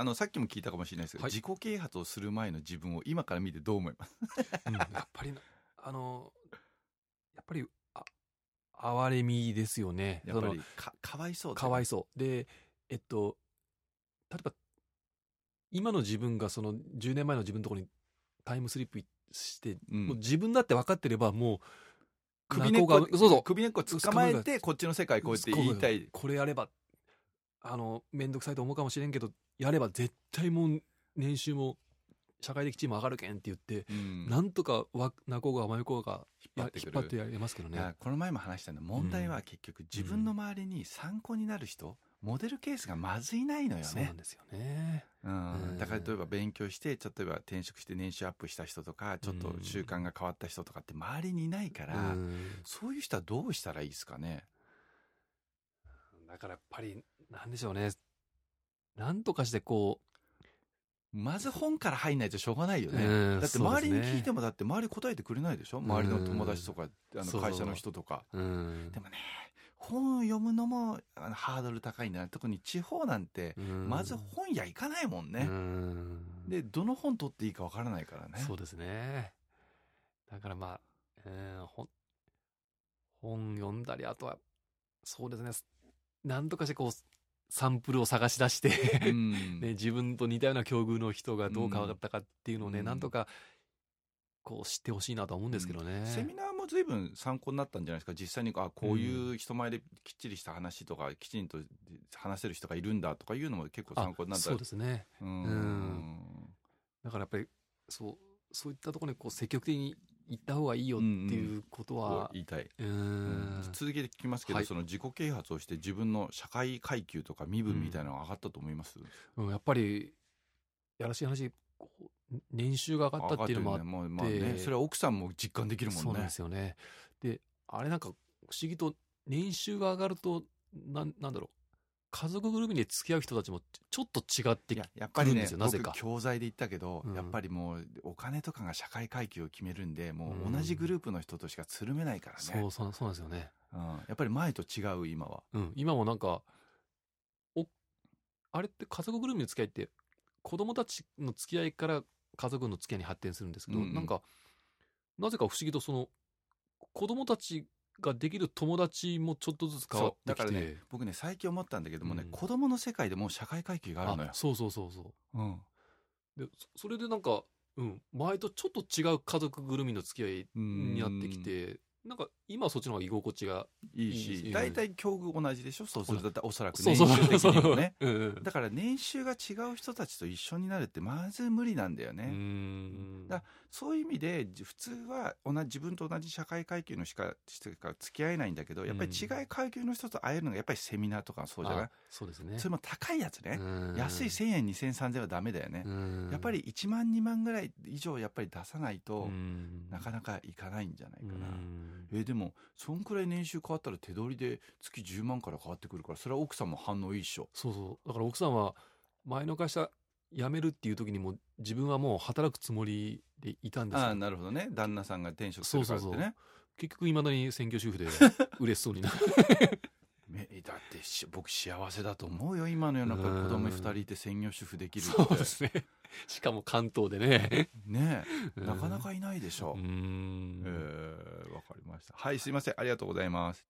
あのさっきも聞いたかもしれないですけど、はい。自己啓発をする前の自分を今から見てどう思います？うんやっぱりなあのやっぱりあ哀れみですよね。やっぱりかかわいそうかわいそそう。でえっと例えば今の自分がその10年前の自分のところにタイムスリップして、う、うん。もう自分だって分かってればもう首根っこそうそう。首根っこ捕まえてこっちの世界こうやって言いたい。これやればあの面倒くさいと思うかもしれんけどやれば絶対もう年収も社会的地位も上がるけんって言って、うん。なんとかわなこうがまゆこうが引っ張やってくる。引っ張ってやりますけどねこの前も話したの問題は結局自分の周りに参考になる人、モデルケースがまずいないのよね。そうなんですよね。うん。うん。だから例えば勉強してちょっと例えば転職して年収アップした人とかちょっと習慣が変わった人とかって周りにいないから、うん。そういう人はどうしたらいいですかね？だからやっぱりなんでしょうね。なんとかしてこまず本から入んないとしょうがないよう、ね、うんだって周りに聞いても、もだって周り答えてくれないでしょ？周りの友達とかあの会社の人とか。うん。でもね本を読むのもあのハードル高いんだな。特に地方なんてうん。まず本屋行かないもんね、うん。でどの本取っていいかわからないからね。そうですね。だからまあ、うん、本本読んだりあとはそうですね。なんとかしてこうサンプルを探し出して、うん。ね、自分と似たような境遇の人がどう変わったかっていうのをね、うん。なんとかこう知ってほしいなとは思うんですけどね。セミナーも随分参考になったんじゃないですか？実際にあこういう人前できっちりした話とかきちんと話せる人がいるんだとかいうのも結構参考になった。そうですね。うん。うん。だからやっぱりそうそういったところにこう積極的に行った方がいいよっていうことこはう、言いたい、ううん。ん、続けて聞きますけど、はい。その自己啓発をして自分の社会階級とか身分みたいなのが上がったと思います、うん。やっぱりやらしい話年収が上がったっていうのもあって。ねまあねそれは奥さんも実感できるもんね。そうなんですよね。であれなんか不思議と年収が上がるとなんなんだろう家族ぐるみで付き合う人たちもちょっと違っていきややっぱりね来るんですよなぜか。僕教材で言ったけど、うん。やっぱりもうお金とかが社会階級を決めるんでもううん。同じグループの人としかつるめないからね、そうそうそうなんですよね。うん、やっぱり前と違う今は。うん、今もなんかおあれって家族ぐるみの付き合いって子供たちの付き合いから家族の付き合いに発展するんですけど、うんうん。なんかなぜか不思議とその子供たちができる友達もちょっとずつ変わってきて。だからね僕ね最近思ったんだけどもね、うん。子供の世界でもう社会階級があるのよ。あ、そうそうそうそう。うん、でそそれでなんか、うん、前とちょっと違う家族ぐるみの付き合いになってきてなんか今はそっちの方が居心地がいいしし。大体境遇同じでしょ？そうするとおそらく年収的にもね。うんうん。だから年収が違う人たちと一緒になるってまず無理なんだよね、うーんだそういう意味でじ普通は同じ自分と同じ社会階級のしかしか付き合えないんだけどやっぱり違い階級の人と会えるのがやっぱりセミナーとかそうじゃない？あそうですね。それも高いやつね、うん。安い1000円2000円3000円はダメだよね、うん。やっぱり1万2万ぐらい以上やっぱり出さないと、うん。なかなかいかないんじゃないかな、うん。えでもそんくらい年収変わったら手取りで月10万から変わってくるからそれは奥さんも反応いいっしょ。そうそう。だから奥さんは前の会社辞めるっていう時にも自分はもう働くつもりでいたんですよ。ああなるほどね。旦那さんが転職するからってね。そうそう結局いまだに専業主婦で 嬉しそうにな めだってし僕幸せだと思うよ今の世の中うん。子供2人いて専業主婦できるって。そうですね。しかも関東でね。ね。なかなかいないでしょ。うーん。えーわかりました。はいすいません。ありがとうございます